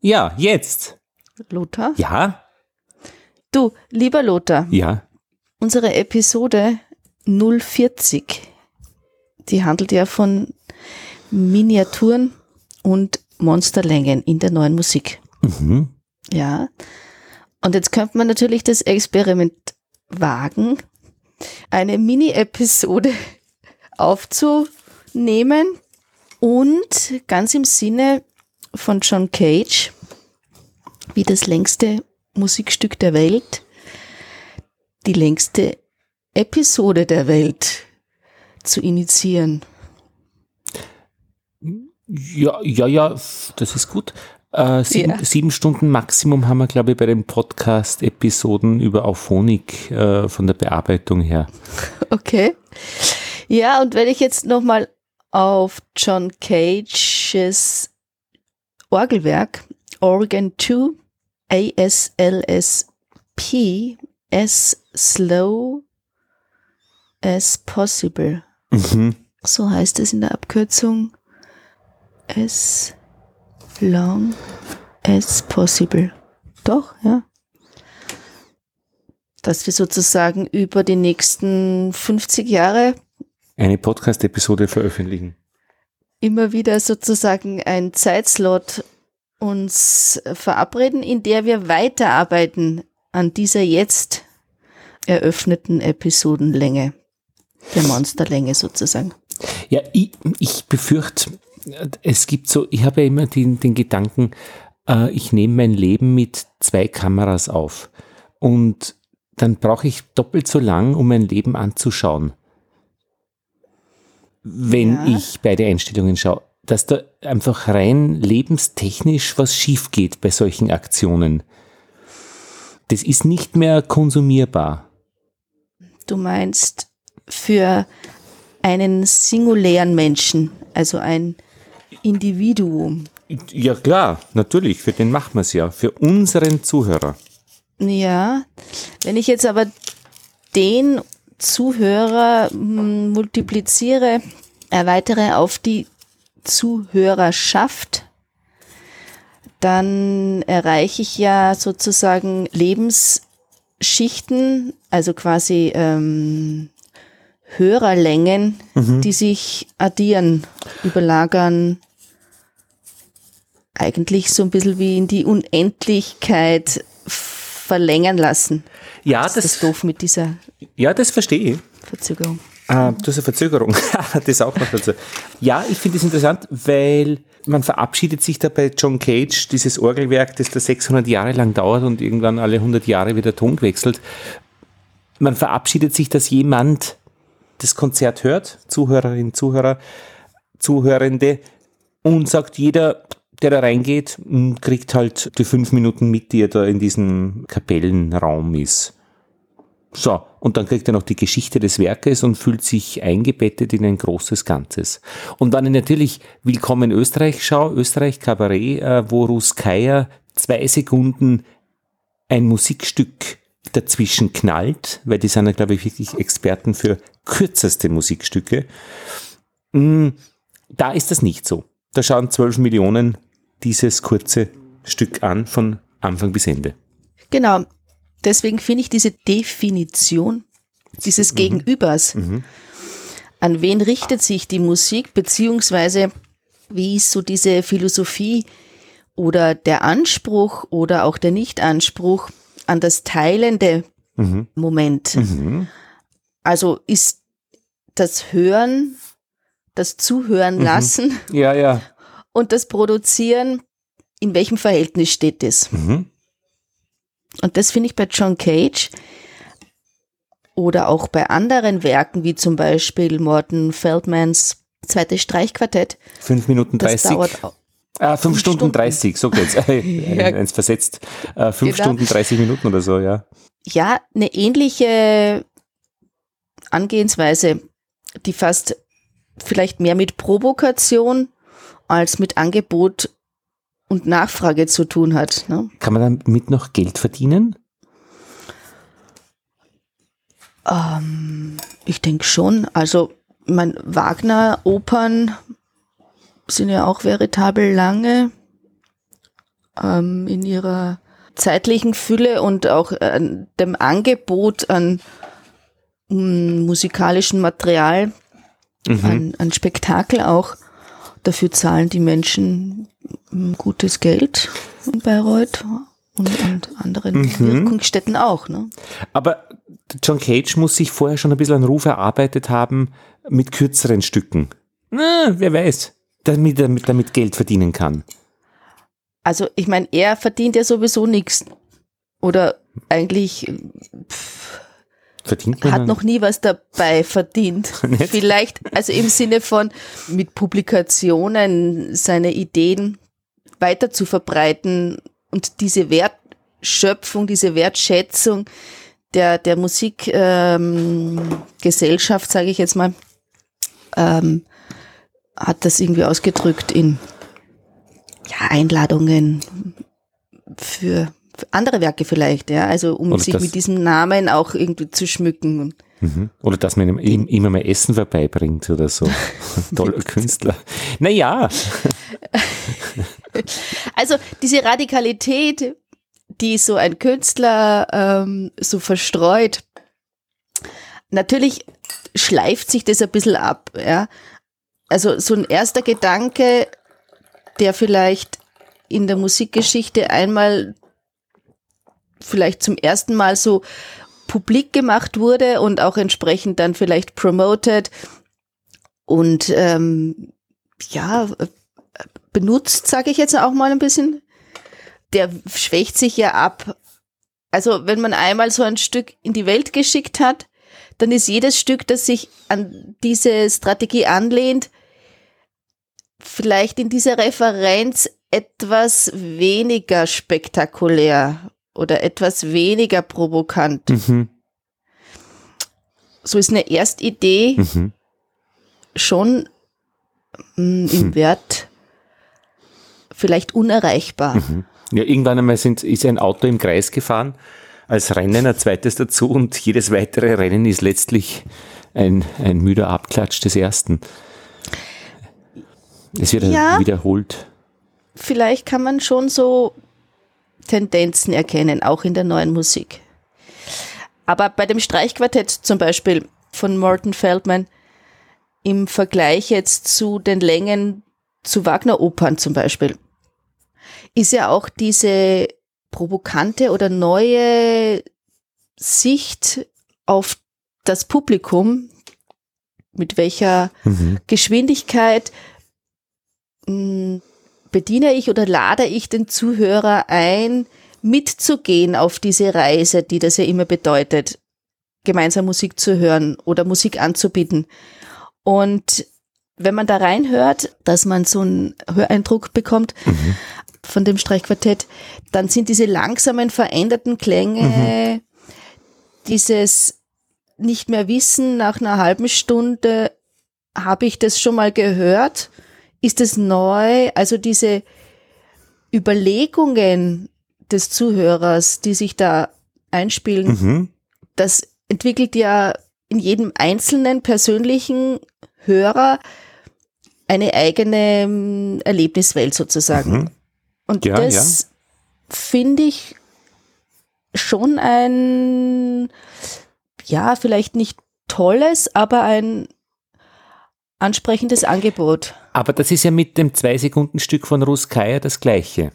Ja, jetzt. Lothar? Ja? Du, lieber Lothar, Ja. unsere Episode 040, die handelt ja von Miniaturen und Monsterlängen in der neuen Musik. Mhm. Ja. Und jetzt könnte man natürlich das Experiment wagen, eine Mini-Episode aufzunehmen und ganz im Sinne von John Cage, wie das längste Musikstück der Welt, die längste Episode der Welt zu initiieren. Ja, ja, ja, das ist gut. Äh, sieben, Ja. sieben Stunden Maximum haben wir, glaube ich, bei den Podcast-Episoden über Auphonic äh, von der Bearbeitung her. Okay. Ja, und wenn ich jetzt nochmal auf John Cages Orgelwerk Organ 2 ASLSP as slow as possible. Mhm. So heißt es in der Abkürzung as long as possible. Doch, ja. Dass wir sozusagen über die nächsten 50 Jahre Eine Podcast-Episode veröffentlichen. Immer wieder sozusagen ein Zeitslot uns verabreden, in der wir weiterarbeiten an dieser jetzt eröffneten Episodenlänge, der Monsterlänge sozusagen. Ja, ich, ich befürchte, es gibt so, ich habe ja immer den, den Gedanken, äh, ich nehme mein Leben mit zwei Kameras auf und dann brauche ich doppelt so lang, um mein Leben anzuschauen, wenn Ja. ich beide Einstellungen schaue. Dass da einfach rein lebenstechnisch was schief geht bei solchen Aktionen. Das ist nicht mehr konsumierbar. Du meinst für einen singulären Menschen, also ein Individuum. Ja klar, natürlich, für den machen wir es ja, für unseren Zuhörer. Ja, wenn ich jetzt aber den Zuhörer mm, multipliziere, erweitere auf die Zuhörerschaft, dann erreiche ich ja sozusagen Lebensschichten, also quasi ähm, Hörerlängen, die sich addieren, überlagern, eigentlich so ein bisschen wie in die Unendlichkeit verlängern lassen. Ja, Das ist doof mit dieser Ja, das verstehe ich. Verzögerung. Ah, du hast eine Verzögerung. das auch noch dazu. Ja, ich finde es interessant, weil man verabschiedet sich da bei John Cage, dieses Orgelwerk, das da 600 Jahre lang dauert und irgendwann alle 100 Jahre wieder Ton wechselt. Man verabschiedet sich, dass jemand das Konzert hört, Zuhörerin, Zuhörer, Zuhörende, und sagt, jeder, der da reingeht, kriegt halt die fünf Minuten mit, die er da in diesem Kapellenraum ist. So, und dann kriegt er noch die Geschichte des Werkes und fühlt sich eingebettet in ein großes Ganzes. Und ich natürlich Willkommen Österreich schaue, Österreich Kabarett, äh, wo Ruskaya zwei Sekunden ein Musikstück dazwischen knallt, weil die sind ja, glaube ich, wirklich Experten für kürzeste Musikstücke. Mm, Da ist das nicht so. Da schauen 12 Millionen dieses kurze Stück an, von Anfang bis Ende. Genau. Deswegen finde ich diese Definition dieses Gegenübers. An wen richtet sich die Musik, beziehungsweise wie ist so diese Philosophie oder der Anspruch oder auch der Nichtanspruch an das teilende Moment? Also ist das Hören, das Zuhören lassen Ja, ja. Und das Produzieren, in welchem Verhältnis steht das? Und das finde ich bei John Cage oder auch bei anderen Werken, wie zum Beispiel Morton Feldmans zweites Streichquartett. 5 Minuten Das 30. dauert au- Ah, 5 Stunden, Stunden. 30, so geht's. Ja. Eins versetzt. 5 Genau. Stunden 30 Minuten oder so, ja. ja eine ähnliche Angehensweise, die fast vielleicht mehr mit Provokation als mit Angebot und Nachfrage zu tun hat. Ne? Kann man damit noch Geld verdienen? Ähm, ich denke schon. Also, mein Wagner-Opern sind ja auch veritabel lange. ähm, in ihrer zeitlichen Fülle und auch äh, dem Angebot an um, musikalischen Material, mhm. an, an Spektakel auch. Dafür zahlen die Menschen gutes Geld in Bayreuth und, und anderen mhm. Wirkungsstätten auch. Ne? Aber John Cage muss sich vorher schon ein bisschen einen Ruf erarbeitet haben mit kürzeren Stücken. Na, wer weiß, damit er damit, Geld verdienen kann. Also ich meine, er verdient ja sowieso nichts. Oder eigentlich pff, verdient man hat noch nie was dabei verdient. Vielleicht, also im Sinne von mit Publikationen seine Ideen weiter zu verbreiten und diese Wertschöpfung, diese Wertschätzung der, der Musikgesellschaft, ähm, sage ich jetzt mal, ähm, hat das irgendwie ausgedrückt in ja, Einladungen für, für andere Werke vielleicht, ja, also um Oder sich mit diesem Namen auch irgendwie zu schmücken. Mhm. Oder dass man ihm immer mal Essen vorbeibringt oder so. Toller Künstler. Naja. also diese Radikalität, die so ein Künstler ähm, so verstreut, natürlich schleift sich das ein bisschen ab, ja. Also so ein erster Gedanke, der vielleicht in der Musikgeschichte einmal vielleicht zum ersten Mal so publik gemacht wurde und auch entsprechend dann vielleicht promoted und ähm, ja benutzt, sage ich jetzt auch mal ein bisschen. Der schwächt sich ja ab. Also wenn man einmal so ein Stück in die Welt geschickt hat, dann ist jedes Stück, das sich an diese Strategie anlehnt, vielleicht in dieser Referenz etwas weniger spektakulär oder etwas weniger provokant. Mhm. So ist eine Erstidee mhm. schon mh, mm, im hm. Wert vielleicht unerreichbar. Mhm. Ja, irgendwann einmal sind, ist ein Auto im Kreis gefahren, als Rennen ein zweites dazu und jedes weitere Rennen ist letztlich ein, ein müder Abklatsch des ersten. Es wird ja, wiederholt. Vielleicht kann man schon so Tendenzen erkennen, auch in der neuen Musik. Aber bei dem Streichquartett zum Beispiel von Morton Feldman im Vergleich jetzt zu den Längen zu Wagner-Opern zum Beispiel, ist ja auch diese provokante oder neue Sicht auf das Publikum, mit welcher mhm. Geschwindigkeit hm, bediene ich oder lade ich den Zuhörer ein, mitzugehen auf diese Reise, die das ja immer bedeutet, gemeinsam Musik zu hören oder Musik anzubieten. Und wenn man da reinhört, dass man so einen Höreindruck bekommt mhm. von dem Streichquartett, dann sind diese langsamen, veränderten Klänge, mhm. dieses nicht mehr wissen, nach einer halben Stunde habe ich das schon mal gehört ist es neu? Also diese Überlegungen des Zuhörers, die sich da einspielen, mhm. das entwickelt ja in jedem einzelnen persönlichen Hörer eine eigene ähm, Erlebniswelt sozusagen. Mhm. Und ja, das ja. finde ich schon ein, ja, vielleicht nicht tolles, aber ein ansprechendes Angebot. Aber das ist ja mit dem Zwei-Sekunden-Stück von Ruskaya das Gleiche.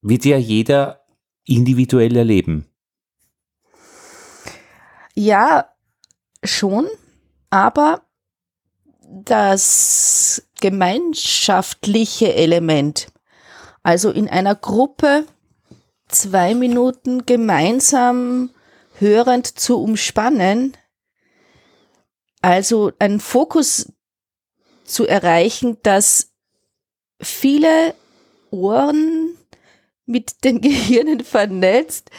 Wird ja jeder individuell erleben. Ja, schon, aber das gemeinschaftliche Element, also in einer Gruppe zwei Minuten gemeinsam hörend zu umspannen, also einen Fokus zu erreichen, dass viele Ohren mit den Gehirnen vernetzt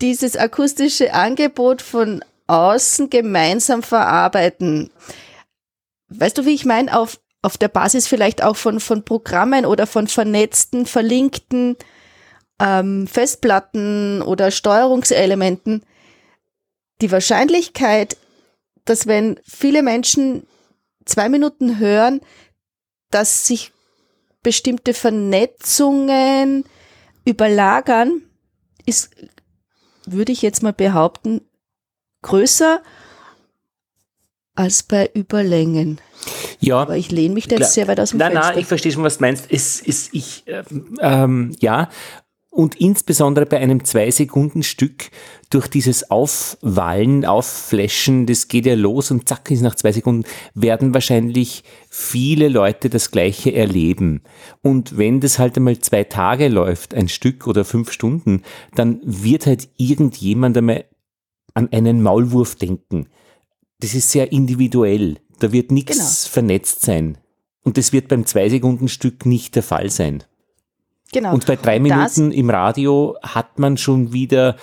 dieses akustische Angebot von außen gemeinsam verarbeiten. Weißt du, wie ich meine? Auf, auf der Basis vielleicht auch von, von Programmen oder von vernetzten, verlinkten ähm, Festplatten oder Steuerungselementen. Die Wahrscheinlichkeit, dass wenn viele Menschen zwei Minuten hören, dass sich bestimmte Vernetzungen Überlagern ist, würde ich jetzt mal behaupten, größer als bei Überlängen. Ja. Aber ich lehne mich da jetzt sehr weit aus dem nein, Fenster. Nein, ich verstehe schon, was du meinst. Es ist, ich, ähm, ähm, ja. Und insbesondere bei einem Zwei-Sekunden-Stück durch dieses Aufwallen, Aufflashen, das geht ja los und zack ist nach zwei Sekunden, werden wahrscheinlich viele Leute das Gleiche erleben. Und wenn das halt einmal zwei Tage läuft, ein Stück oder fünf Stunden, dann wird halt irgendjemand einmal an einen Maulwurf denken. Das ist sehr individuell. Da wird nichts Genau. vernetzt sein. Und das wird beim Zwei-Sekunden-Stück nicht der Fall sein. Genau. Und bei drei Minuten im Radio hat man schon wieder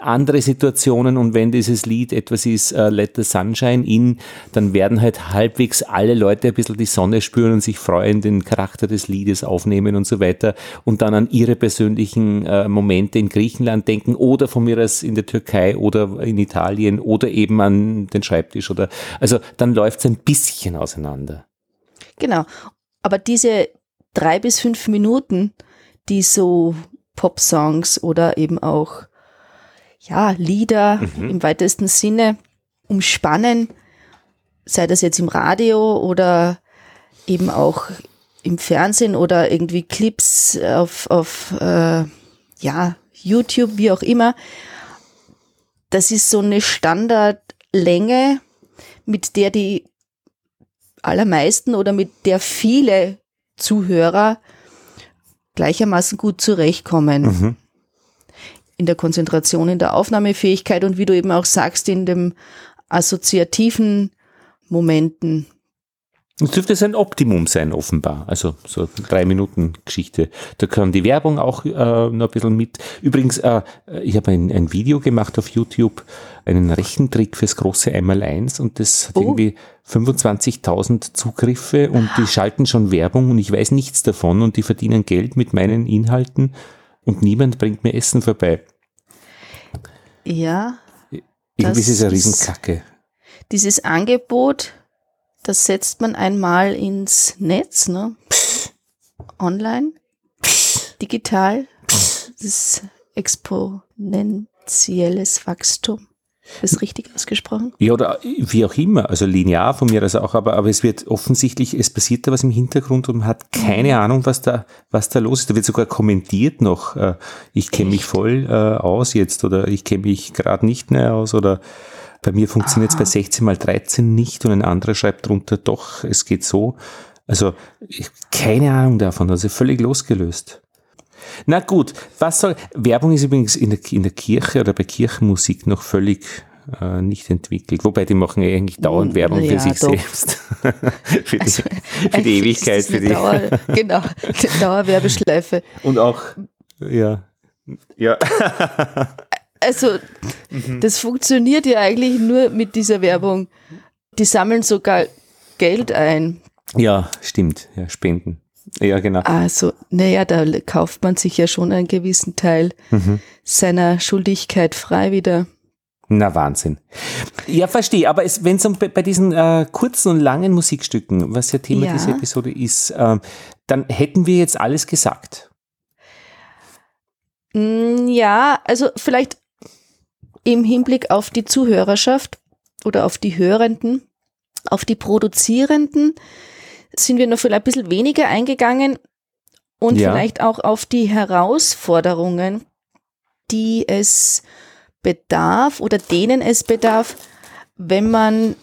andere Situationen und wenn dieses Lied etwas ist, äh, Let the Sunshine in, dann werden halt halbwegs alle Leute ein bisschen die Sonne spüren und sich freuen, den Charakter des Liedes aufnehmen und so weiter und dann an ihre persönlichen äh, Momente in Griechenland denken oder von mir aus in der Türkei oder in Italien oder eben an den Schreibtisch oder, also dann läuft es ein bisschen auseinander. Genau. Aber diese drei bis fünf Minuten, die so Pop-Songs oder eben auch ja, Lieder im weitesten Sinne umspannen, sei das jetzt im Radio oder eben auch im Fernsehen oder irgendwie Clips auf, auf äh, ja, YouTube, wie auch immer. Das ist so eine Standardlänge, mit der die allermeisten oder mit der viele Zuhörer gleichermaßen gut zurechtkommen. In der Konzentration, in der Aufnahmefähigkeit und wie du eben auch sagst, in dem assoziativen Momenten. Es dürfte es ein Optimum sein, offenbar. Also so drei Minuten Geschichte. Da kann die Werbung auch äh, noch ein bisschen mit. Übrigens, äh, ich habe ein, ein Video gemacht auf YouTube, einen Rechentrick fürs große Einmaleins und das hat Oh. irgendwie 25.000 Zugriffe und die schalten schon Werbung und ich weiß nichts davon und die verdienen Geld mit meinen Inhalten und niemand bringt mir Essen vorbei. Ja, Irgendwie ist es eine Riesenkacke. dieses Angebot, das setzt man einmal ins Netz, ne? Online, digital. Das ist exponentielles Wachstum. Ist richtig ausgesprochen? Ja, oder wie auch immer, also linear von mir aus auch, aber, aber es wird offensichtlich, es passiert da was im Hintergrund und man hat keine Ahnung, was da, was da los ist. Da wird sogar kommentiert noch, äh, ich kenne mich voll äh, aus jetzt oder ich kenne mich gerade nicht mehr aus oder bei mir funktioniert es bei 16 mal 13 nicht und ein anderer schreibt drunter, doch, es geht so. Also ich, keine Ahnung davon, also völlig losgelöst. Na gut, was soll. Werbung ist übrigens in der, in der Kirche oder bei Kirchenmusik noch völlig äh, nicht entwickelt. Wobei die machen ja eigentlich dauernd Werbung für ja, sich doch. selbst. für, die, für die Ewigkeit, für die. Dauer, genau, Dauerwerbeschleife. Und auch, ja. Ja. Also, das funktioniert ja eigentlich nur mit dieser Werbung. Die sammeln sogar Geld ein. ja, stimmt. Ja, Spenden. Ja, genau. Also, naja, da kauft man sich ja schon einen gewissen Teil seiner Schuldigkeit frei wieder. Na, Wahnsinn. Ja, verstehe. Aber wenn es um, bei, bei diesen äh, kurzen und langen Musikstücken, was ja Thema Ja. dieser Episode ist, ähm, dann hätten wir jetzt alles gesagt. Mm, Ja, also vielleicht im Hinblick auf die Zuhörerschaft oder auf die Hörenden, auf die Produzierenden sind wir noch vielleicht ein bisschen weniger eingegangen und Ja. vielleicht auch auf die Herausforderungen, die es bedarf oder denen es bedarf, wenn man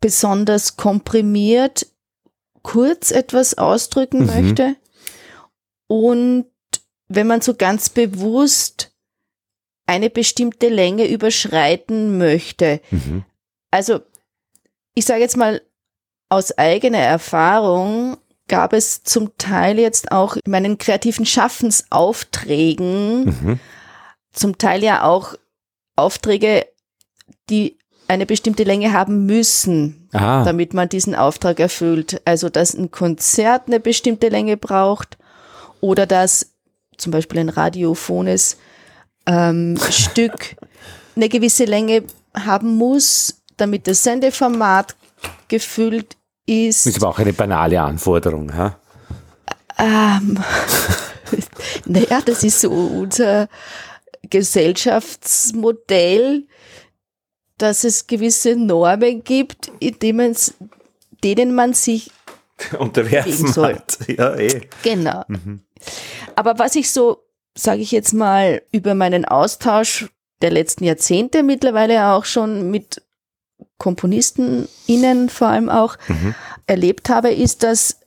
besonders komprimiert kurz etwas ausdrücken Mhm. möchte und wenn man so ganz bewusst eine bestimmte Länge überschreiten möchte. Mhm. Also ich sage jetzt mal aus eigener Erfahrung gab es zum Teil jetzt auch in meinen kreativen Schaffensaufträgen Mhm. zum Teil ja auch Aufträge, die eine bestimmte Länge haben müssen, Ah, damit man diesen Auftrag erfüllt. Also, dass ein Konzert eine bestimmte Länge braucht oder dass zum Beispiel ein radiophones ähm, Stück eine gewisse Länge haben muss, damit das Sendeformat gefüllt das ist ist. aber auch eine banale Anforderung. Ha? Ähm, naja, das ist so unser Gesellschaftsmodell, dass es gewisse Normen gibt, in denen, denen man sich unterwerfen soll. Hat. Ja, eh. Genau. Mhm. Aber was ich so, sage ich jetzt mal, über meinen Austausch der letzten Jahrzehnte mittlerweile auch schon mit Komponisten innen vor allem auch mhm. erlebt habe, ist, dass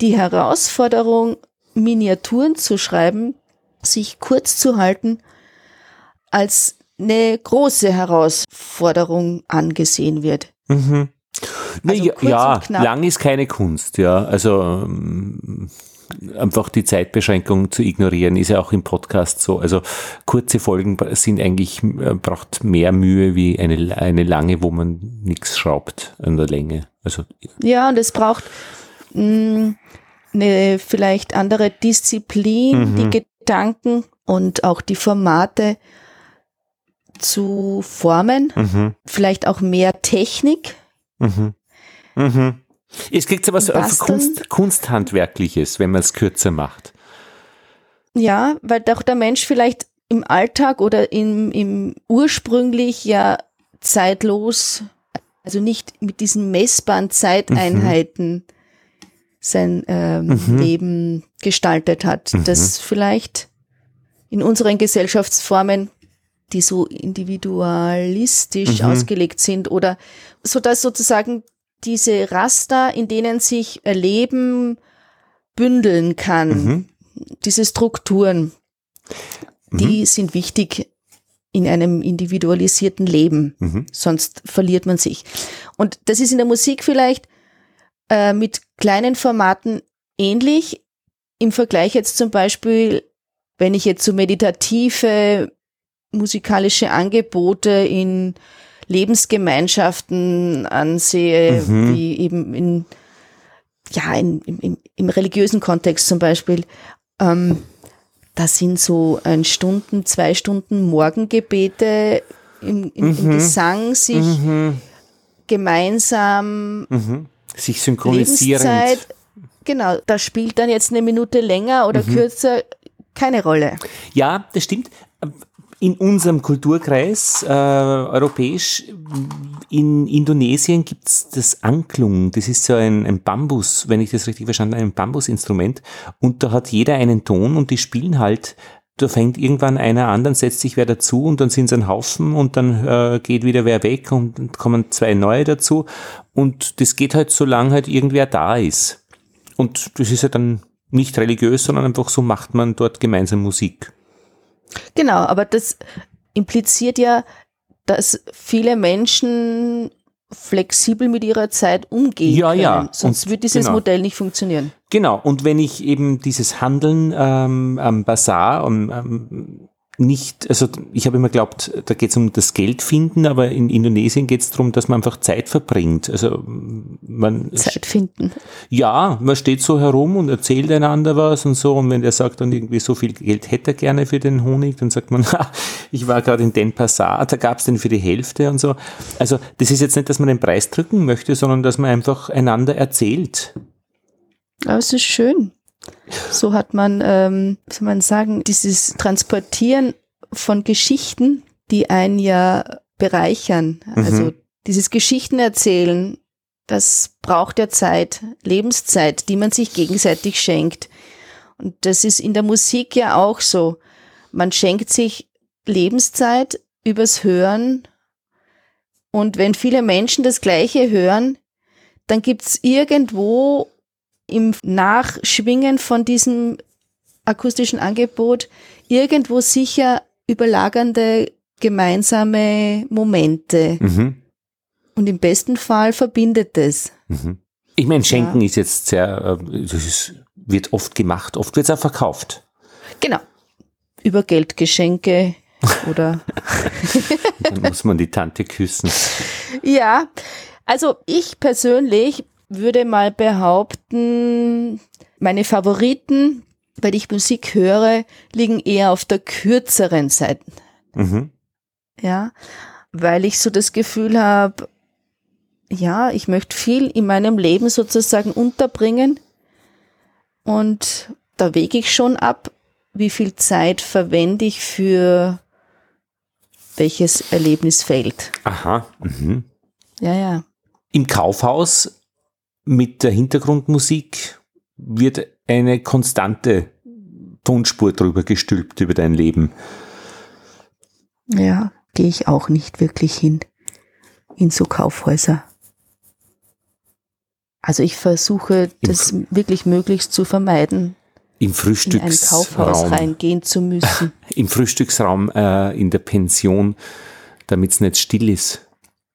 die Herausforderung, Miniaturen zu schreiben, sich kurz zu halten, als eine große Herausforderung angesehen wird. Mhm. Also ja, lang ist keine Kunst, ja. Also ähm, einfach die Zeitbeschränkung zu ignorieren, ist ja auch im Podcast so. Also kurze Folgen sind eigentlich, äh, braucht mehr Mühe wie eine, eine lange, wo man nichts schraubt an der Länge. Also, ja, und es braucht mh, mm, eine vielleicht andere Disziplin, mhm. die Gedanken und auch die Formate zu formen. Mhm. Vielleicht auch mehr Technik. Mhm. Mhm. Es kriegt so was Kunst, Kunsthandwerkliches, wenn man es kürzer macht. Ja, weil doch der Mensch vielleicht im Alltag oder im, im ursprünglich ja zeitlos, also nicht mit diesen messbaren Zeiteinheiten mhm. sein ähm, mhm. Leben gestaltet hat. Mhm. Das vielleicht in unseren Gesellschaftsformen, die so individualistisch mhm. ausgelegt sind oder so dass sozusagen diese Raster, in denen sich Leben bündeln kann, mhm. diese Strukturen, mhm. die sind wichtig in einem individualisierten Leben, mhm. sonst verliert man sich. Und das ist in der Musik vielleicht äh, mit kleinen Formaten ähnlich. Im Vergleich jetzt zum Beispiel, wenn ich jetzt so meditative musikalische Angebote in Lebensgemeinschaften ansehe, mhm. wie eben in, ja, in, im, im religiösen Kontext zum Beispiel, ähm, da sind so ein Stunden, zwei Stunden Morgengebete im, im, mhm. im Gesang sich mhm. gemeinsam mhm. sich synchronisieren. Genau, da spielt dann jetzt eine Minute länger oder mhm. kürzer keine Rolle. Ja, das stimmt in unserem Kulturkreis äh, europäisch, in Indonesien gibt es das Anklung. Das ist so ein, ein Bambus, wenn ich das richtig verstanden habe, ein Bambusinstrument. Und da hat jeder einen Ton und die spielen halt da fängt irgendwann einer an, dann setzt sich wer dazu und dann sind es ein Haufen und dann äh, geht wieder wer weg und kommen zwei neue dazu. Und das geht halt so lange halt irgendwer da ist. Und das ist ja dann nicht religiös, sondern einfach so macht man dort gemeinsam Musik. Genau, aber das impliziert ja, dass viele Menschen flexibel mit ihrer Zeit umgehen ja, können. Ja. Sonst wird dieses genau. Modell nicht funktionieren. Genau, und wenn ich eben dieses Handeln ähm, am Bazar, um, ähm, nicht, also ich habe immer geglaubt, da geht es um das Geld finden, aber in Indonesien geht es darum, dass man einfach Zeit verbringt. Also man Zeit finden. Ja, man steht so herum und erzählt einander was und so. Und wenn der sagt dann irgendwie so viel Geld hätte er gerne für den Honig, dann sagt man, ich war gerade in Den Passat, da gab es den für die Hälfte und so. Also das ist jetzt nicht, dass man den Preis drücken möchte, sondern dass man einfach einander erzählt. Aber es ist schön. So hat man, ähm, wie soll man sagen, dieses Transportieren von Geschichten, die einen ja bereichern. Mhm. Also dieses Geschichten erzählen, das braucht ja Zeit, Lebenszeit, die man sich gegenseitig schenkt. Und das ist in der Musik ja auch so. Man schenkt sich Lebenszeit übers Hören. Und wenn viele Menschen das Gleiche hören, dann gibt's irgendwo im Nachschwingen von diesem akustischen Angebot irgendwo sicher überlagernde gemeinsame Momente. Mhm. Und im besten Fall verbindet es. Mhm. Ich meine, Schenken ja. ist jetzt sehr, äh, das wird oft gemacht, oft wird es auch verkauft. Genau. Über Geldgeschenke oder. Dann muss man die Tante küssen. Ja, also ich persönlich würde mal behaupten, meine Favoriten, weil ich Musik höre, liegen eher auf der kürzeren Seite. Mhm. Ja, weil ich so das Gefühl habe, ja, ich möchte viel in meinem Leben sozusagen unterbringen und da wege ich schon ab, wie viel Zeit verwende ich für welches Erlebnisfeld. Aha. Mhm. Ja, ja. Im Kaufhaus mit der Hintergrundmusik wird eine konstante Tonspur drüber gestülpt über dein Leben. Ja, gehe ich auch nicht wirklich hin in so Kaufhäuser. Also ich versuche das wirklich möglichst zu vermeiden, Im in ein Frühstücksraum, Kaufhaus reingehen zu müssen. im Frühstücksraum äh, in der Pension, damit es nicht still ist.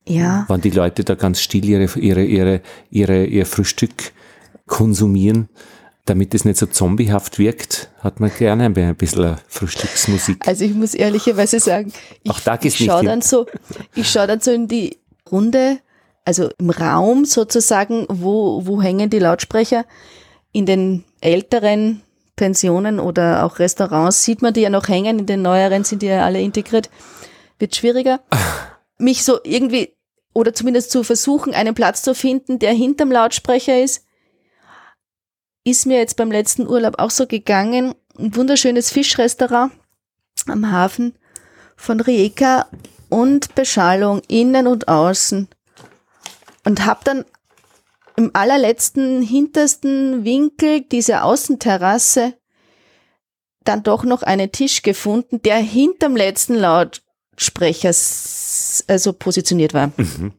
Ja, Wenn die Leute da ganz still ihre, ihre, ihre, ihre, ihr Frühstück konsumieren, damit es nicht so zombiehaft wirkt, hat man gerne ein bisschen Frühstücksmusik. also ich muss ehrlicherweise sagen, ich, Auch da ich schaue dann so, ich schaue dann so in die Runde, also im Raum sozusagen, wo, wo hängen die Lautsprecher. In den älteren Pensionen oder auch Restaurants sieht man die ja noch hängen, in den neueren sind die ja alle integriert. Wird schwieriger. Mich so irgendwie, oder zumindest zu versuchen, einen Platz zu finden, der hinterm Lautsprecher ist, ist mir jetzt beim letzten Urlaub auch so gegangen. Ein wunderschönes Fischrestaurant am Hafen von Rijeka und Beschallung innen und außen. Und habe dann im allerletzten, hintersten Winkel dieser Außenterrasse dann doch noch einen Tisch gefunden, der hinterm letzten Lautsprecher s- also positioniert war. Mhm.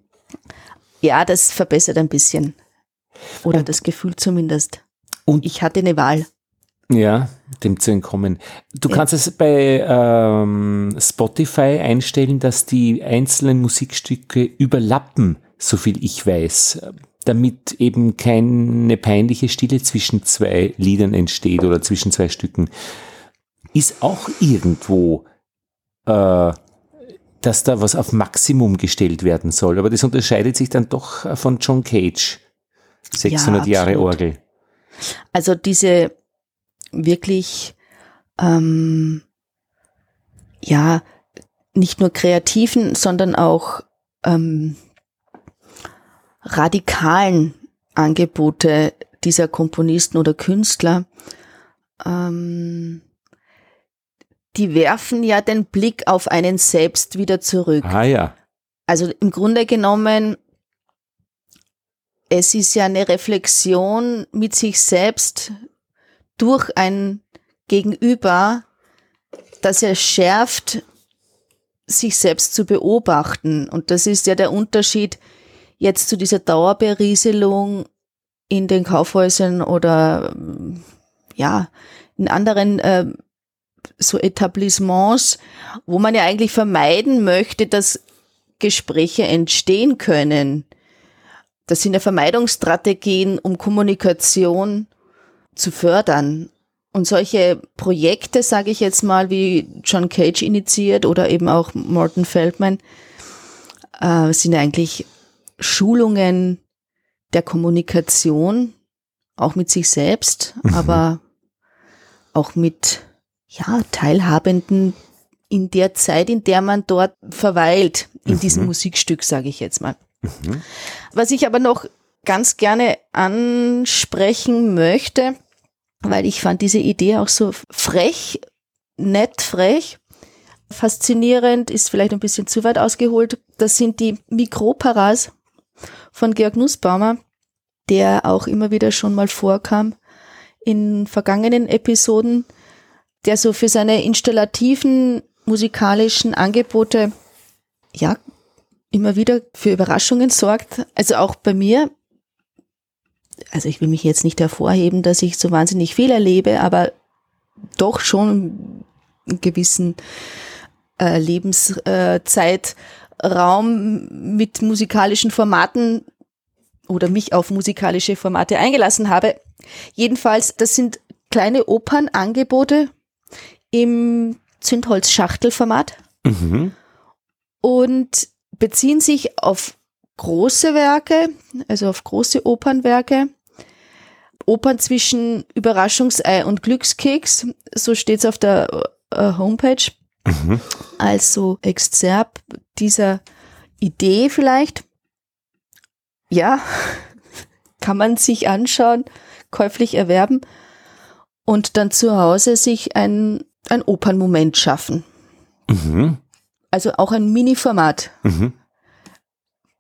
Ja, das verbessert ein bisschen. Oder das Gefühl zumindest. Und- ich hatte eine Wahl. Ja, dem zu entkommen. Du Ja. kannst es bei ähm, Spotify einstellen, dass die einzelnen Musikstücke überlappen, so viel ich weiß, damit eben keine peinliche Stille zwischen zwei Liedern entsteht oder zwischen zwei Stücken. Ist auch irgendwo, äh, dass da was auf Maximum gestellt werden soll, aber das unterscheidet sich dann doch von John Cage. 600 Jahre absolut. Orgel. Also diese wirklich, ähm, ja, nicht nur kreativen, sondern auch ähm, radikalen Angebote dieser Komponisten oder Künstler, ähm, die werfen ja den Blick auf einen selbst wieder zurück. Ah ja. Also im Grunde genommen, es ist ja eine Reflexion mit sich selbst durch ein Gegenüber, das er schärft, sich selbst zu beobachten. Und das ist ja der Unterschied jetzt zu dieser Dauerberieselung in den Kaufhäusern oder ja, in anderen äh, so Etablissements, wo man ja eigentlich vermeiden möchte, dass Gespräche entstehen können. Das sind ja Vermeidungsstrategien, um Kommunikation zu fördern. Und solche Projekte, sage ich jetzt mal, wie John Cage initiiert oder eben auch Morton Feldman, äh, sind eigentlich Schulungen der Kommunikation, auch mit sich selbst, aber auch mit ja, Teilhabenden in der Zeit, in der man dort verweilt, in diesem Musikstück, sage ich jetzt mal. Was ich aber noch ganz gerne ansprechen möchte, weil ich fand diese Idee auch so frech, nett frech, faszinierend, ist vielleicht ein bisschen zu weit ausgeholt. Das sind die Mikroparas von Georg Nussbaumer, der auch immer wieder schon mal vorkam in vergangenen Episoden, der so für seine installativen musikalischen Angebote ja immer wieder für Überraschungen sorgt. Also auch bei mir. Also ich will mich jetzt nicht hervorheben, dass ich so wahnsinnig viel erlebe, aber doch schon einen gewissen äh, Lebenszeitraum mit musikalischen Formaten oder mich auf musikalische Formate eingelassen habe. Jedenfalls, das sind kleine Opernangebote im Zündholz-Schachtelformat Mhm. und beziehen sich auf große Werke, also auf große Opernwerke. Opern zwischen Überraschungsei und Glückskeks, so steht es auf der äh, Homepage, Mhm. also Exzerpt dieser Idee vielleicht. Ja, kann man sich anschauen, käuflich erwerben. und dann zu Hause sich ein, ein Opernmoment schaffen. Mhm. Also auch ein Mini-Format Mhm.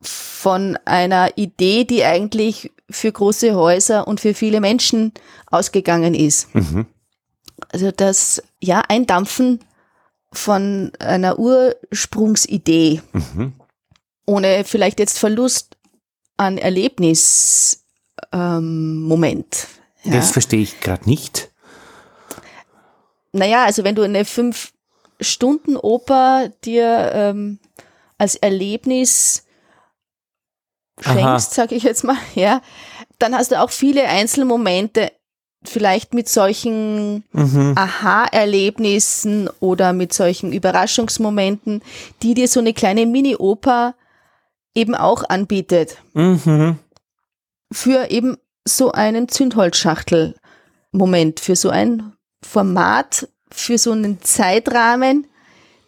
von einer Idee, die eigentlich für große Häuser und für viele Menschen ausgegangen ist. Mhm. Also das, ja, Eindampfen von einer Ursprungsidee, Mhm. ohne vielleicht jetzt Verlust an Erlebnismoment. Ähm, ja. Das verstehe ich gerade nicht. Naja, also wenn du eine Fünf-Stunden-Oper dir ähm, als Erlebnis schenkst, sage ich jetzt mal, ja, dann hast du auch viele Einzelmomente, vielleicht mit solchen Mhm. Aha-Erlebnissen oder mit solchen Überraschungsmomenten, die dir so eine kleine Mini-Oper eben auch anbietet. Mhm. Für eben so einen Zündholzschachtel-Moment, für so ein Format, für so einen Zeitrahmen,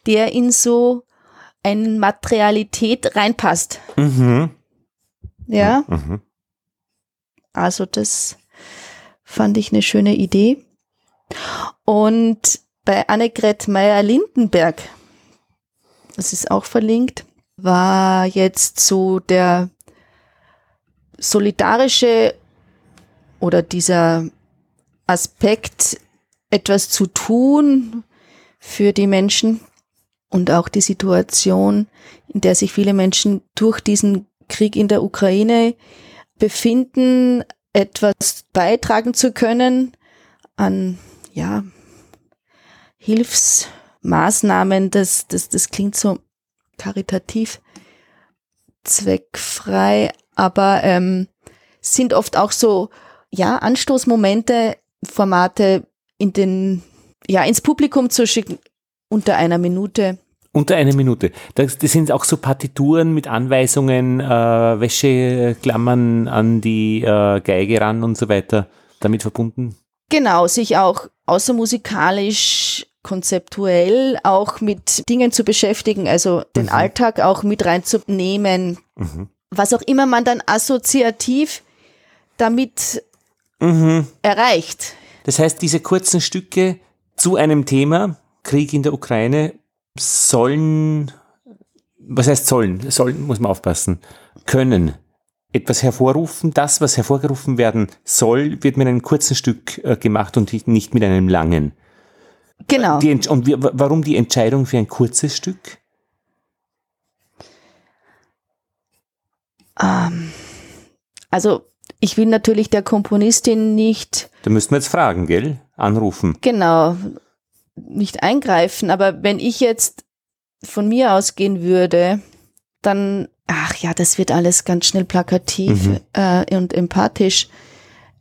der in so eine Materialität reinpasst. Mhm. Ja, Mhm. also das fand ich eine schöne Idee. Und bei Annegret Meyer-Lindenberg, das ist auch verlinkt, war jetzt so der solidarische oder dieser Aspekt, etwas zu tun für die Menschen und auch die Situation, in der sich viele Menschen durch diesen Krieg in der Ukraine befinden, etwas beitragen zu können an, ja, Hilfsmaßnahmen, das, das, das klingt so karitativ, zweckfrei, aber ähm, sind oft auch so, ja, Anstoßmomente, Formate in den, ja, ins Publikum zu schicken, unter einer Minute. Unter einer Minute. Das, das sind auch so Partituren mit Anweisungen, äh, Wäscheklammern an die äh, Geige ran und so weiter damit verbunden. Genau, sich auch außermusikalisch, konzeptuell auch mit Dingen zu beschäftigen, also den Mhm. Alltag auch mit reinzunehmen, Mhm. was auch immer man dann assoziativ damit Mhm. erreicht. Das heißt, diese kurzen Stücke zu einem Thema, Krieg in der Ukraine, sollen, was heißt sollen? Sollen, muss man aufpassen, können etwas hervorrufen. Das, was hervorgerufen werden soll, wird mit einem kurzen Stück äh, gemacht und nicht mit einem langen. Genau. Die, und warum die Entscheidung für ein kurzes Stück? Ähm, also ich will natürlich der Komponistin nicht Da müssten wir jetzt fragen, gell? Anrufen. genau nicht eingreifen, aber wenn ich jetzt von mir ausgehen würde, dann ach ja, das wird alles ganz schnell plakativ Mhm. äh, und empathisch,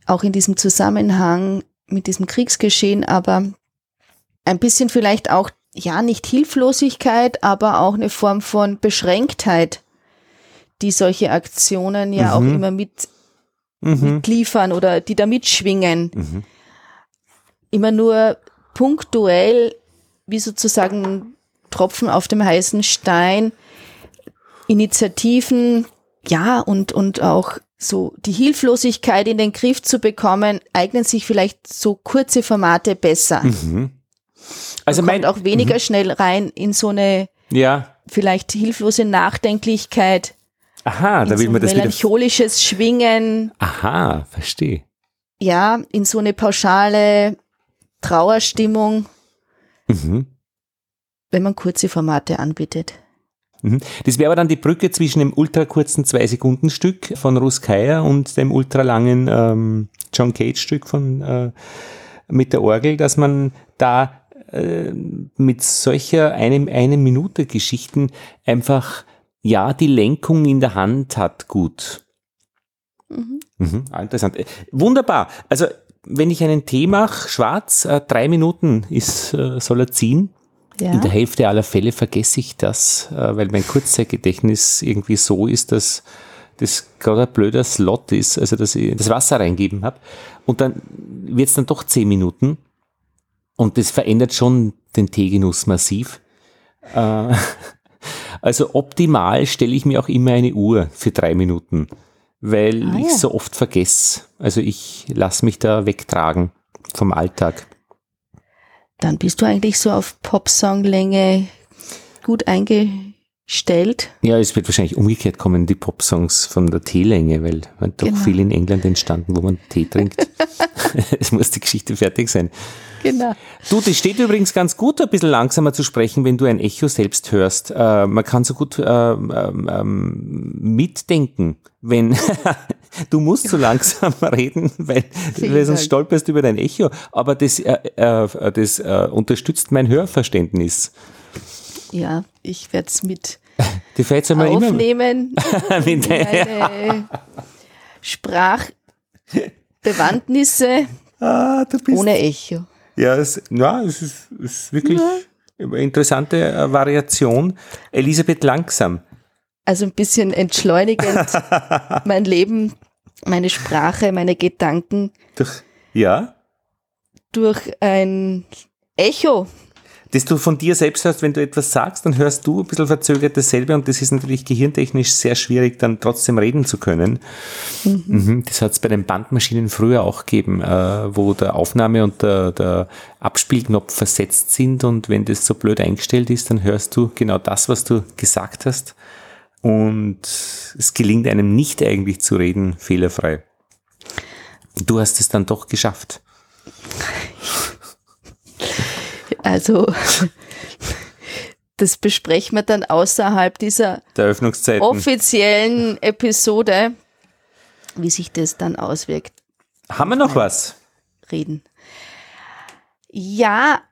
auch in diesem Zusammenhang mit diesem Kriegsgeschehen, aber ein bisschen vielleicht auch ja nicht Hilflosigkeit, aber auch eine Form von Beschränktheit, die solche Aktionen ja auch Mhm. immer mit Mhm. mitliefern oder die da mitschwingen. Mhm. Immer nur punktuell, wie sozusagen Tropfen auf dem heißen Stein, Initiativen, ja, und, und auch so die Hilflosigkeit in den Griff zu bekommen, eignen sich vielleicht so kurze Formate besser. Mhm. Also Man mein, kommt auch weniger schnell rein in so eine ja, vielleicht hilflose Nachdenklichkeit, aha, da will so man das wieder. melancholisches Schwingen, Aha, verstehe. ja, in so eine pauschale Trauerstimmung, Mhm. wenn man kurze Formate anbietet. Mhm. Das wäre aber dann die Brücke zwischen dem ultrakurzen Zwei-Sekunden-Stück von Ruskaya und dem ultralangen ähm, John Cage-Stück von äh, mit der Orgel, dass man da äh, mit solcher einem, eine Minute Geschichten einfach ja die Lenkung in der Hand hat gut. Mhm. Mhm, interessant. Äh, Wunderbar. Also wenn ich einen Tee mache, schwarz, äh, drei Minuten ist, äh, soll er ziehen. Ja. In der Hälfte aller Fälle vergesse ich das, äh, weil mein Kurzzeitgedächtnis irgendwie so ist, dass das gerade ein blöder Slot ist, also dass ich das Wasser reingeben habe. Und dann wird es dann doch zehn Minuten. Und das verändert schon den Teegenuss massiv. Äh, also optimal stelle ich mir auch immer eine Uhr für drei Minuten, weil Ah, ich ja. so oft vergesse. Also ich lasse mich da wegtragen. vom Alltag. Dann bist du eigentlich so auf Popsonglänge gut eingestellt. Ja, es wird wahrscheinlich umgekehrt kommen, die Popsongs von der Teelänge, weil, doch Genau. viel in England entstanden, wo man Tee trinkt. es muss die Geschichte fertig sein. Genau. Du, das steht übrigens ganz gut, ein bisschen langsamer zu sprechen, wenn du ein Echo selbst hörst. Äh, man kann so gut äh, ähm, mitdenken, wenn du musst so langsam reden, weil, weil sonst stolperst du über dein Echo. Aber das, äh, äh, das äh, unterstützt mein Hörverständnis. Ja, ich werde es mit Die fällt immer immer aufnehmen. mit Meine Sprachbewandtnisse ah, ohne Echo. Ja, es, ja, es ist, ist wirklich eine interessante äh, Variation. Elisabeth Langsam. Also ein bisschen entschleunigend mein Leben, meine Sprache, meine Gedanken Durch, ja, durch ein Echo. Das du von dir selbst hörst, wenn du etwas sagst, dann hörst du ein bisschen verzögert dasselbe und das ist natürlich gehirntechnisch sehr schwierig, dann trotzdem reden zu können. Mhm. Das hat es bei den Bandmaschinen früher auch gegeben, äh, wo der Aufnahme und der, der Abspielknopf versetzt sind und wenn das so blöd eingestellt ist, dann hörst du genau das, was du gesagt hast und es gelingt einem nicht eigentlich zu reden fehlerfrei. Du hast es dann doch geschafft. Also das besprechen wir dann außerhalb dieser offiziellen Episode, wie sich das dann auswirkt. Haben wir noch was? Reden. Ja,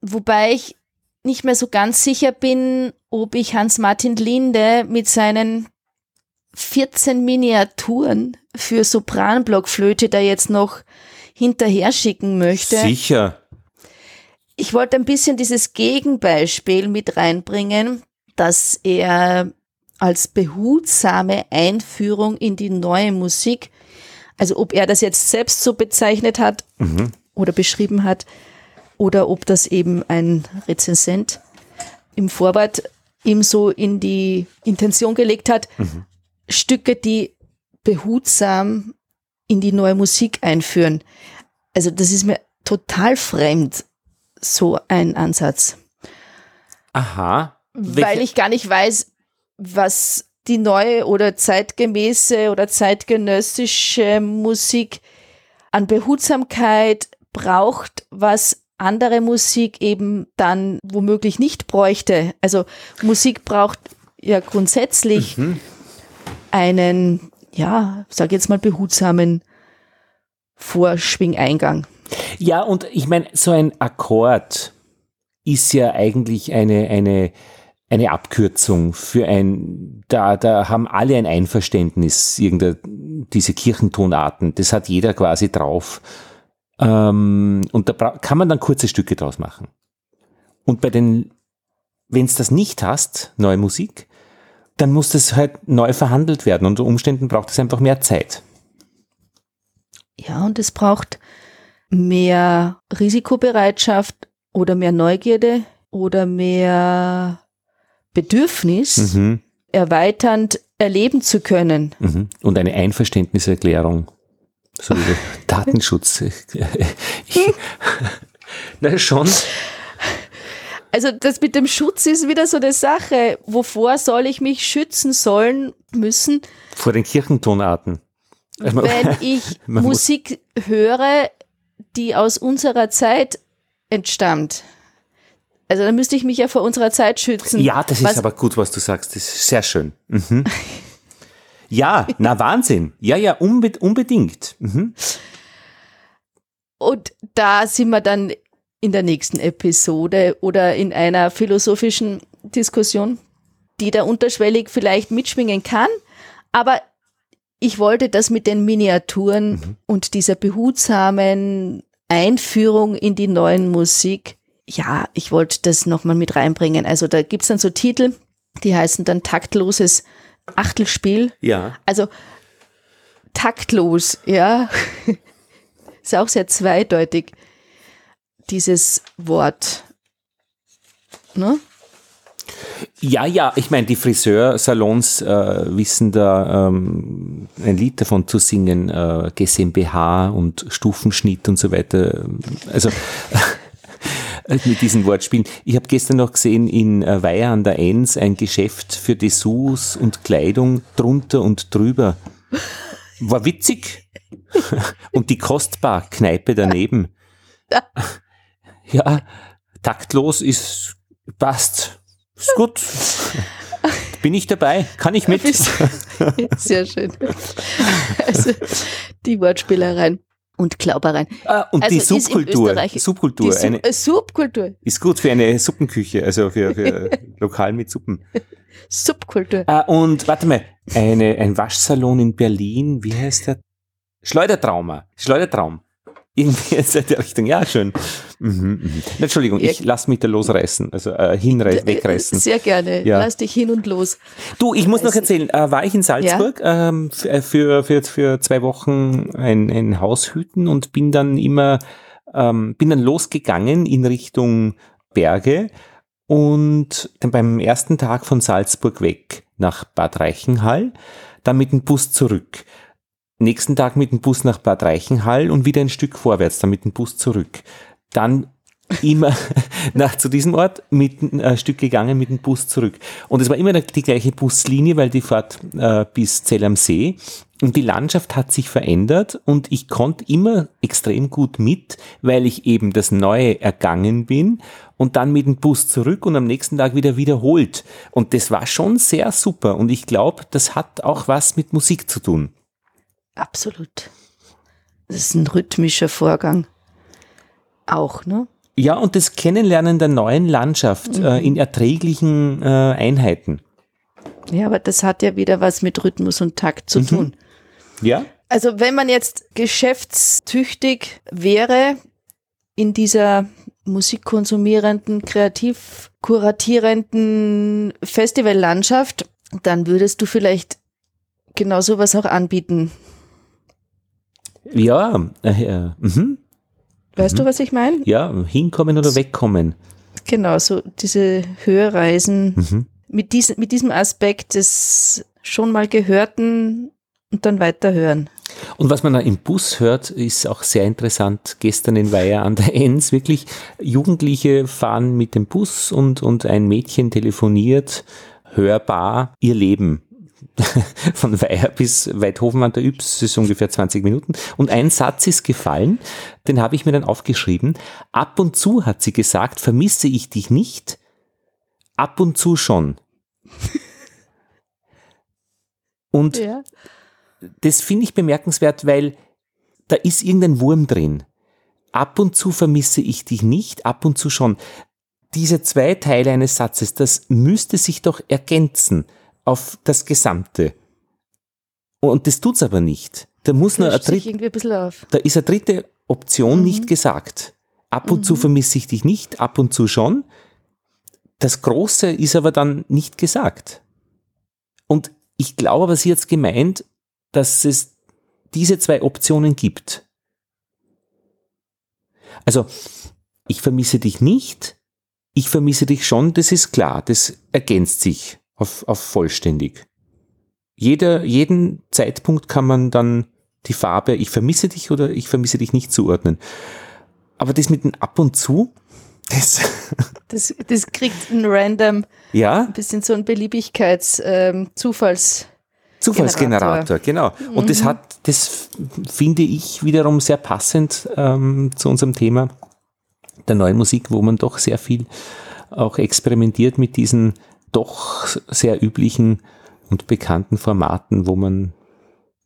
wobei ich nicht mehr so ganz sicher bin, ob ich Hans-Martin Linde mit seinen 14 Miniaturen für Sopranblockflöte da jetzt noch hinterher schicken möchte. Sicher. Ich wollte ein bisschen dieses Gegenbeispiel mit reinbringen, dass er als behutsame Einführung in die neue Musik, also ob er das jetzt selbst so bezeichnet hat oder beschrieben hat, oder ob das eben ein Rezensent im Vorwort ihm so in die Intention gelegt hat, Stücke, die behutsam in die neue Musik einführen. Also das ist mir total fremd, so ein Ansatz. Aha. Weil ich gar nicht weiß, was die neue oder zeitgemäße oder zeitgenössische Musik an Behutsamkeit braucht, was andere Musik eben dann womöglich nicht bräuchte. Also Musik braucht ja grundsätzlich einen, ja, sag jetzt mal behutsamen Vorschwingeingang. Ja, und ich meine, so ein Akkord ist ja eigentlich eine, eine, eine Abkürzung für ein, da, da haben alle ein Einverständnis, diese Kirchentonarten, das hat jeder quasi drauf. Ähm, und da kann man dann kurze Stücke draus machen. Und bei den, wenn es das nicht hast, neue Musik, dann muss das halt neu verhandelt werden. Unter Umständen braucht es einfach mehr Zeit. Ja, und es braucht mehr Risikobereitschaft oder mehr Neugierde oder mehr Bedürfnis, Mhm. erweiternd erleben zu können. Mhm. Und eine Einverständniserklärung. So Datenschutz. Ich, na schon. Also das mit dem Schutz ist wieder so eine Sache. Wovor soll ich mich schützen sollen müssen, Vor den Kirchentonarten. Also wenn ich Musik höre, die aus unserer Zeit entstammt? Also dann müsste ich mich ja vor unserer Zeit schützen. ja, das ist Was- aber gut, was du sagst. Das ist sehr schön. Mhm. Ja, na Wahnsinn. Ja, ja, unbe unbedingt. Mhm. Und da sind wir dann in der nächsten Episode oder in einer philosophischen Diskussion, die da unterschwellig vielleicht mitschwingen kann. Aber ich wollte das mit den Miniaturen und dieser behutsamen Einführung in die neuen Musik, ja, ich wollte das nochmal mit reinbringen. Also da gibt's dann so Titel, die heißen dann taktloses Achtelspiel. Ja. Also taktlos, ja. Ist auch sehr zweideutig, dieses Wort. Ne? Ja, ja, ich meine, die Friseursalons äh, wissen da ähm, ein Lied davon zu singen, äh, GmbH und Stufenschnitt und so weiter. Also mit diesen Wortspielen. Ich habe gestern noch gesehen in äh, Weiher an der Enns ein Geschäft für Dessous und Kleidung drunter und drüber. War witzig. und die Kostbar-Kneipe daneben. Ja, taktlos ist, passt. Ist gut. Bin ich dabei? Kann ich mit? Sehr schön. Also die Wortspielereien und Klaubereien. Ah, und Also die Subkultur. Subkultur. Die Sub eine, Subkultur. ist gut für eine Suppenküche, also für, für Lokal mit Suppen. Subkultur. Ah, und warte mal, eine, ein Waschsalon in Berlin, wie heißt der? Schleudertrauma. Schleudertraum. Irgendwie in der Richtung, ja, schön. Mhm, mhm. Entschuldigung, ich lass mich da losreißen, also äh, hinreißen, wegreißen. Sehr gerne. Ja. Lass dich hin und los. Du, ich muss noch erzählen, äh, war ich in Salzburg ähm, f- äh, für, für, für zwei Wochen ein, ein Haus hüten und bin dann immer, ähm, bin dann losgegangen in Richtung Berge und dann beim ersten Tag von Salzburg weg nach Bad Reichenhall, dann mit dem Bus zurück. Nächsten Tag mit dem Bus nach Bad Reichenhall und wieder ein Stück vorwärts, dann mit dem Bus zurück. Dann immer nach zu diesem Ort mit ein äh, Stück gegangen mit dem Bus zurück. Und es war immer die gleiche Buslinie, weil die fährt äh, bis Zell am See. Und die Landschaft hat sich verändert und ich konnte immer extrem gut mit, weil ich eben das Neue ergangen bin und dann mit dem Bus zurück und am nächsten Tag wieder wiederholt. Und das war schon sehr super. Und ich glaube, das hat auch was mit Musik zu tun. Absolut. Das ist ein rhythmischer Vorgang. Auch, ne? Ja, und das Kennenlernen der neuen Landschaft äh, in erträglichen äh, Einheiten. Ja, aber das hat ja wieder was mit Rhythmus und Takt zu tun. Ja? Also wenn man jetzt geschäftstüchtig wäre in dieser musikkonsumierenden, kreativ kuratierenden Festivallandschaft, dann würdest du vielleicht genau sowas auch anbieten. Ja, äh, äh, mhm. Weißt du, was ich meine? ja, hinkommen oder wegkommen. Genau, so diese Hörreisen Mhm. mit, diesem mit diesem Aspekt des schon mal Gehörten und dann weiterhören. Und was man da im Bus hört, ist auch sehr interessant. Gestern in Weiher an der Enns wirklich, Jugendliche fahren mit dem Bus und, und ein Mädchen telefoniert, hörbar ihr Leben. Von Weiher bis Weidhofen an der Yps ist ungefähr 20 Minuten. Und ein Satz ist gefallen, den habe ich mir dann aufgeschrieben. Ab und zu, hat sie gesagt, vermisse ich dich nicht. Ab und zu schon. Und Ja. das finde ich bemerkenswert, weil da ist irgendein Wurm drin. Ab und zu vermisse ich dich nicht, ab und zu schon. Diese zwei Teile eines Satzes, das müsste sich doch ergänzen auf das Gesamte. Und das tut's aber nicht. Da muss nur dritte, ein auf. da ist eine dritte Option nicht gesagt. Ab und zu vermisse ich dich nicht, ab und zu schon. Das Große ist aber dann nicht gesagt. Und ich glaube aber, sie hat gemeint, dass es diese zwei Optionen gibt. Also, ich vermisse dich nicht, ich vermisse dich schon, das ist klar, das ergänzt sich auf, auf vollständig. Jeder, jeden Zeitpunkt kann man dann die Farbe ich vermisse dich oder ich vermisse dich nicht zuordnen. Aber das mit dem ab und zu, das, Das, das kriegt ein random, ja, ein bisschen so ein Beliebigkeits-, ähm, Zufalls-, Zufallsgenerator, genau. Und das hat, das finde ich wiederum sehr passend ähm, zu unserem Thema der neuen Musik, wo man doch sehr viel auch experimentiert mit diesen doch sehr üblichen und bekannten Formaten, wo man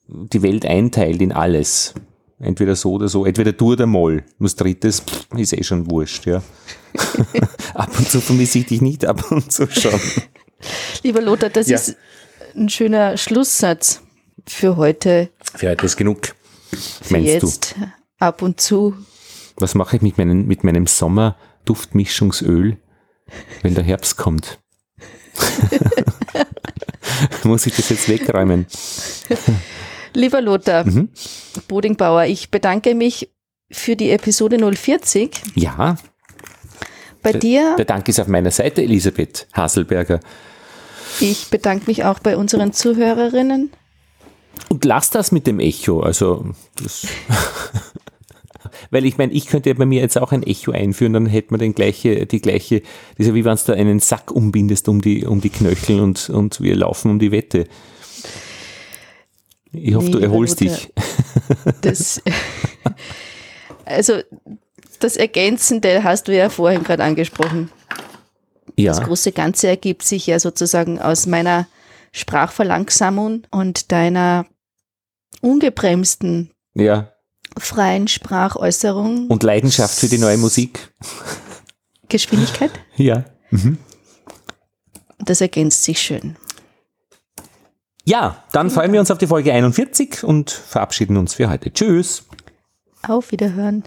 die Welt einteilt in alles. Entweder so oder so, entweder du oder Moll. Was drittes pff, ist eh schon wurscht, ja. ab und zu vermisse ich dich nicht, ab und zu schon. Lieber Lothar, das Ja. ist ein schöner Schlusssatz für heute, Für heute ist genug. für Meinst du? jetzt. Ab und zu. Was mache ich mit, meinen, mit meinem Sommer-Duftmischungsöl, wenn der Herbst kommt? Muss ich das jetzt wegräumen? Lieber Lothar, Mhm. Bodingbauer, ich bedanke mich für die Episode 040, Ja, bei dir. Der Dank ist auf meiner Seite, Elisabeth Haselberger. Ich bedanke mich auch bei unseren Zuhörerinnen. Und lass das mit dem Echo. Also, das weil ich meine, ich könnte ja bei mir jetzt auch ein Echo einführen, dann hätte man den gleiche, die gleiche, das ist ja wie wenn du da einen Sack umbindest um die, um die Knöchel und, und wir laufen um die Wette. Ich hoffe, Nee, du erholst dich. Das, also das Ergänzende hast du ja vorhin gerade angesprochen. Das Ja, große Ganze ergibt sich ja sozusagen aus meiner Sprachverlangsamung und deiner ungebremsten ja. Freien Sprachäußerung. Und Leidenschaft für die neue Musik. Geschwindigkeit. Ja. Das ergänzt sich schön. Ja, dann freuen wir uns auf die Folge 41 und verabschieden uns für heute. Tschüss. Auf Wiederhören.